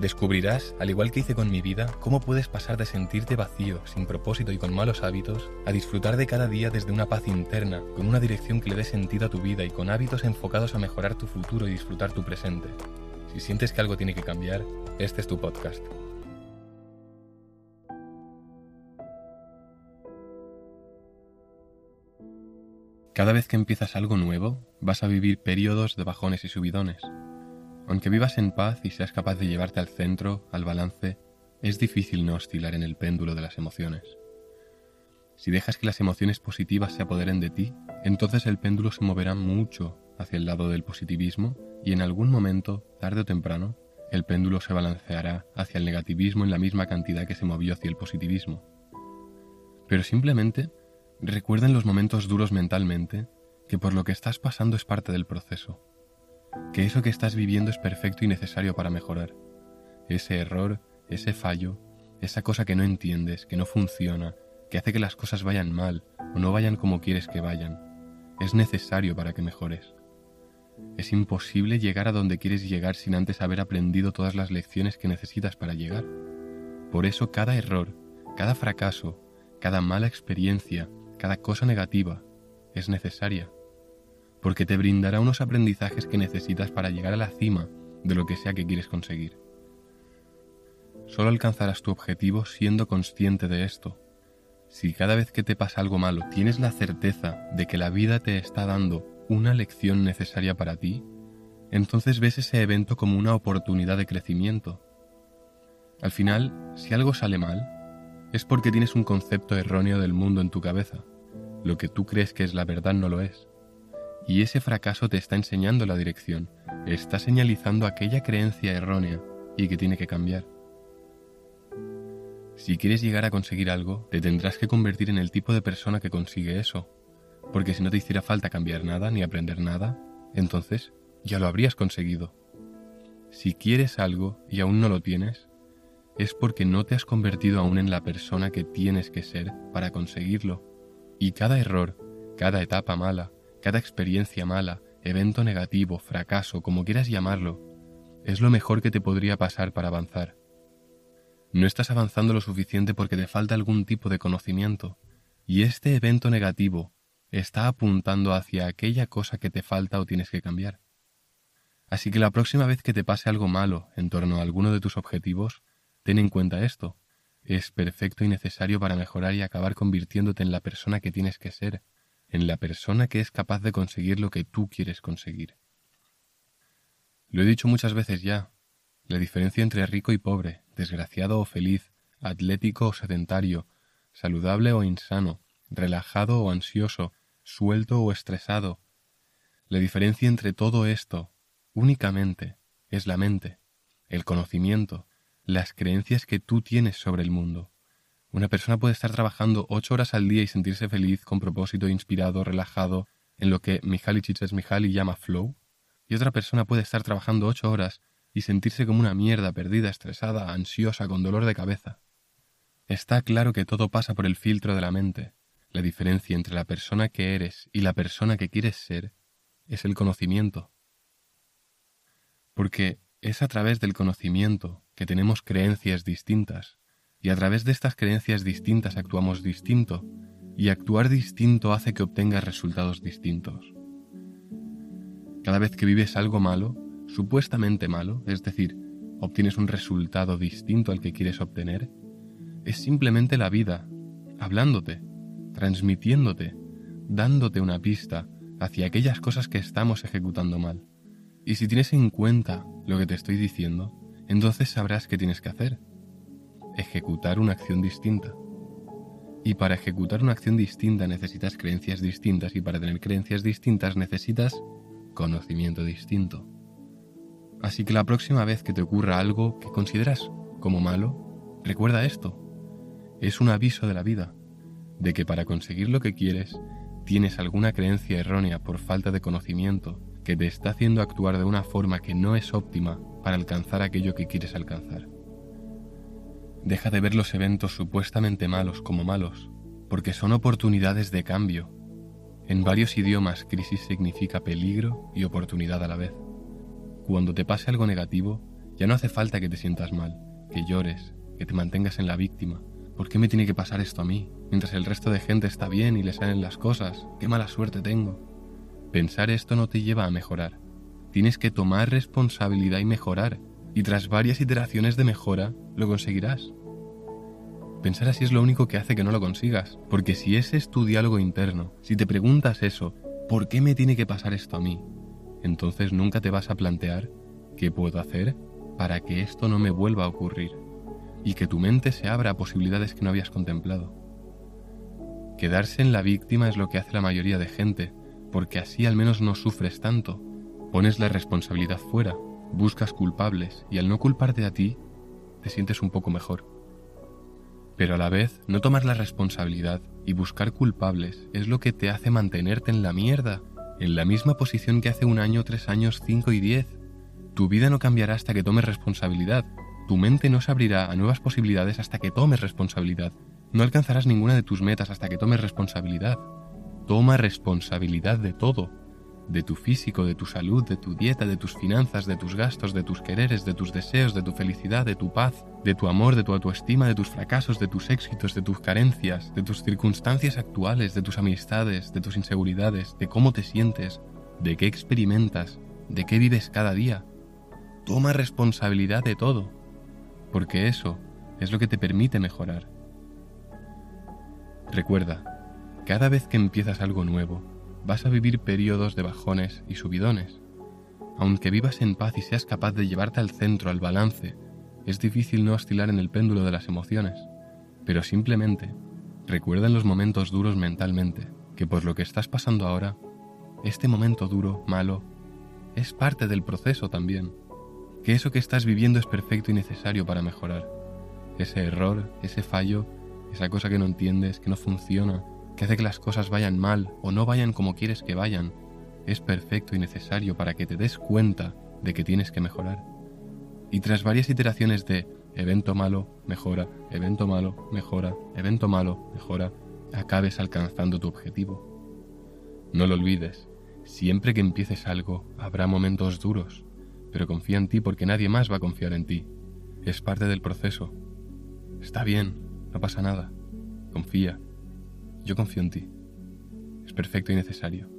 Descubrirás, al igual que hice con mi vida, cómo puedes pasar de sentirte vacío, sin propósito y con malos hábitos, a disfrutar de cada día desde una paz interna, con una dirección que le dé sentido a tu vida y con hábitos enfocados a mejorar tu futuro y disfrutar tu presente. Si sientes que algo tiene que cambiar, este es tu podcast. Cada vez que empiezas algo nuevo, vas a vivir periodos de bajones y subidones aunque vivas en paz y seas capaz de llevarte al centro, al balance, es difícil no oscilar en el péndulo de las emociones. Si dejas que las emociones positivas se apoderen de ti, entonces el péndulo se moverá mucho hacia el lado del positivismo y en algún momento, tarde o temprano, el péndulo se balanceará hacia el negativismo en la misma cantidad que se movió hacia el positivismo. Pero simplemente recuerda en los momentos duros mentalmente que por lo que estás pasando es parte del proceso que eso que estás viviendo es perfecto y necesario para mejorar. Ese error, ese fallo, esa cosa que no entiendes, que no funciona, que hace que las cosas vayan mal o no vayan como quieres que vayan, es necesario para que mejores. Es imposible llegar a donde quieres llegar sin antes haber aprendido todas las lecciones que necesitas para llegar. Por eso cada error, cada fracaso, cada mala experiencia, cada cosa negativa es necesaria porque te brindará unos aprendizajes que necesitas para llegar a la cima de lo que sea que quieres conseguir. Solo alcanzarás tu objetivo siendo consciente de esto. Si cada vez que te pasa algo malo tienes la certeza de que la vida te está dando una lección necesaria para ti, entonces ves ese evento como una oportunidad de crecimiento. Al final, si algo sale mal, es porque tienes un concepto erróneo del mundo en tu cabeza. Lo que tú crees que es la verdad no lo es. Y ese fracaso te está enseñando la dirección, está señalizando aquella creencia errónea y que tiene que cambiar. Si quieres llegar a conseguir algo, te tendrás que convertir en el tipo de persona que consigue eso, porque si no te hiciera falta cambiar nada ni aprender nada, entonces ya lo habrías conseguido. Si quieres algo y aún no lo tienes, es porque no te has convertido aún en la persona que tienes que ser para conseguirlo. Y cada error, cada etapa mala, cada experiencia mala, evento negativo, fracaso, como quieras llamarlo, es lo mejor que te podría pasar para avanzar. No estás avanzando lo suficiente porque te falta algún tipo de conocimiento, y este evento negativo está apuntando hacia aquella cosa que te falta o tienes que cambiar. Así que la próxima vez que te pase algo malo en torno a alguno de tus objetivos, ten en cuenta esto. Es perfecto y necesario para mejorar y acabar convirtiéndote en la persona que tienes que ser, en la persona que es capaz de conseguir lo que tú quieres conseguir. Lo he dicho muchas veces ya, la diferencia entre rico y pobre, desgraciado o feliz, atlético o sedentario, saludable o insano, relajado o ansioso, suelto o estresado, la diferencia entre todo esto, únicamente, es la mente, el conocimiento, las creencias que tú tienes sobre el mundo. Una persona puede estar trabajando ocho horas al día y sentirse feliz, con propósito, inspirado, relajado, en lo que Mihaly Csikszentmihalyi llama flow, y otra persona puede estar trabajando ocho horas y sentirse como una mierda, perdida, estresada, ansiosa, con dolor de cabeza. Está claro que todo pasa por el filtro de la mente. La diferencia entre la persona que eres y la persona que quieres ser es el conocimiento. Porque es a través del conocimiento que tenemos creencias distintas, y a través de estas creencias distintas actuamos distinto, y actuar distinto hace que obtengas resultados distintos. Cada vez que vives algo malo, supuestamente malo, es decir, obtienes un resultado distinto al que quieres obtener, es simplemente la vida, hablándote, transmitiéndote, dándote una pista hacia aquellas cosas que estamos ejecutando mal. Y si tienes en cuenta lo que te estoy diciendo, entonces sabrás qué tienes que hacer ejecutar una acción distinta. Y para ejecutar una acción distinta necesitas creencias distintas y para tener creencias distintas necesitas conocimiento distinto. Así que la próxima vez que te ocurra algo que consideras como malo, recuerda esto. Es un aviso de la vida, de que para conseguir lo que quieres tienes alguna creencia errónea por falta de conocimiento, que te está haciendo actuar de una forma que no es óptima para alcanzar aquello que quieres alcanzar. Deja de ver los eventos supuestamente malos como malos, porque son oportunidades de cambio. En varios idiomas crisis significa peligro y oportunidad a la vez. Cuando te pase algo negativo, ya no hace falta que te sientas mal, que llores, que te mantengas en la víctima. ¿Por qué me tiene que pasar esto a mí? Mientras el resto de gente está bien y le salen las cosas. ¡Qué mala suerte tengo! Pensar esto no te lleva a mejorar. Tienes que tomar responsabilidad y mejorar, y tras varias iteraciones de mejora lo conseguirás. Pensar así es lo único que hace que no lo consigas, porque si ese es tu diálogo interno, si te preguntas eso, ¿por qué me tiene que pasar esto a mí? Entonces nunca te vas a plantear qué puedo hacer para que esto no me vuelva a ocurrir, y que tu mente se abra a posibilidades que no habías contemplado. Quedarse en la víctima es lo que hace la mayoría de gente, porque así al menos no sufres tanto. Pones la responsabilidad fuera, buscas culpables y al no culparte a ti, te sientes un poco mejor. Pero a la vez, no tomar la responsabilidad y buscar culpables es lo que te hace mantenerte en la mierda, en la misma posición que hace un año, tres años, cinco y diez. Tu vida no cambiará hasta que tomes responsabilidad. Tu mente no se abrirá a nuevas posibilidades hasta que tomes responsabilidad. No alcanzarás ninguna de tus metas hasta que tomes responsabilidad. Toma responsabilidad de todo, de tu físico, de tu salud, de tu dieta, de tus finanzas, de tus gastos, de tus quereres, de tus deseos, de tu felicidad, de tu paz, de tu amor, de tu autoestima, de tus fracasos, de tus éxitos, de tus carencias, de tus circunstancias actuales, de tus amistades, de tus inseguridades, de cómo te sientes, de qué experimentas, de qué vives cada día. Toma responsabilidad de todo, porque eso es lo que te permite mejorar. Recuerda, cada vez que empiezas algo nuevo, vas a vivir periodos de bajones y subidones. Aunque vivas en paz y seas capaz de llevarte al centro, al balance, es difícil no oscilar en el péndulo de las emociones. Pero simplemente, recuerda en los momentos duros mentalmente que por lo que estás pasando ahora, este momento duro, malo, es parte del proceso también. Que eso que estás viviendo es perfecto y necesario para mejorar. Ese error, ese fallo, esa cosa que no entiendes, que no funciona, que hace que las cosas vayan mal o no vayan como quieres que vayan, es perfecto y necesario para que te des cuenta de que tienes que mejorar. Y tras varias iteraciones de evento malo, mejora, evento malo, mejora, evento malo, mejora, acabes alcanzando tu objetivo. No lo olvides, siempre que empieces algo habrá momentos duros, pero confía en ti porque nadie más va a confiar en ti. Es parte del proceso. Está bien, no pasa nada. Confía, yo confío en ti. Es perfecto y necesario.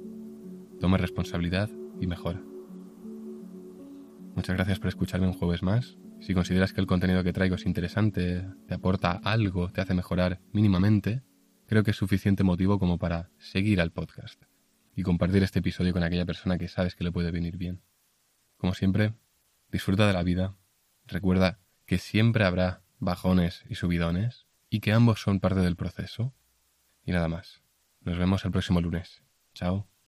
Toma responsabilidad y mejora. Muchas gracias por escucharme un jueves más. Si consideras que el contenido que traigo es interesante, te aporta algo, te hace mejorar mínimamente, creo que es suficiente motivo como para seguir al podcast y compartir este episodio con aquella persona que sabes que le puede venir bien. Como siempre, disfruta de la vida, recuerda que siempre habrá bajones y subidones y que ambos son parte del proceso y nada más. Nos vemos el próximo lunes. Chao.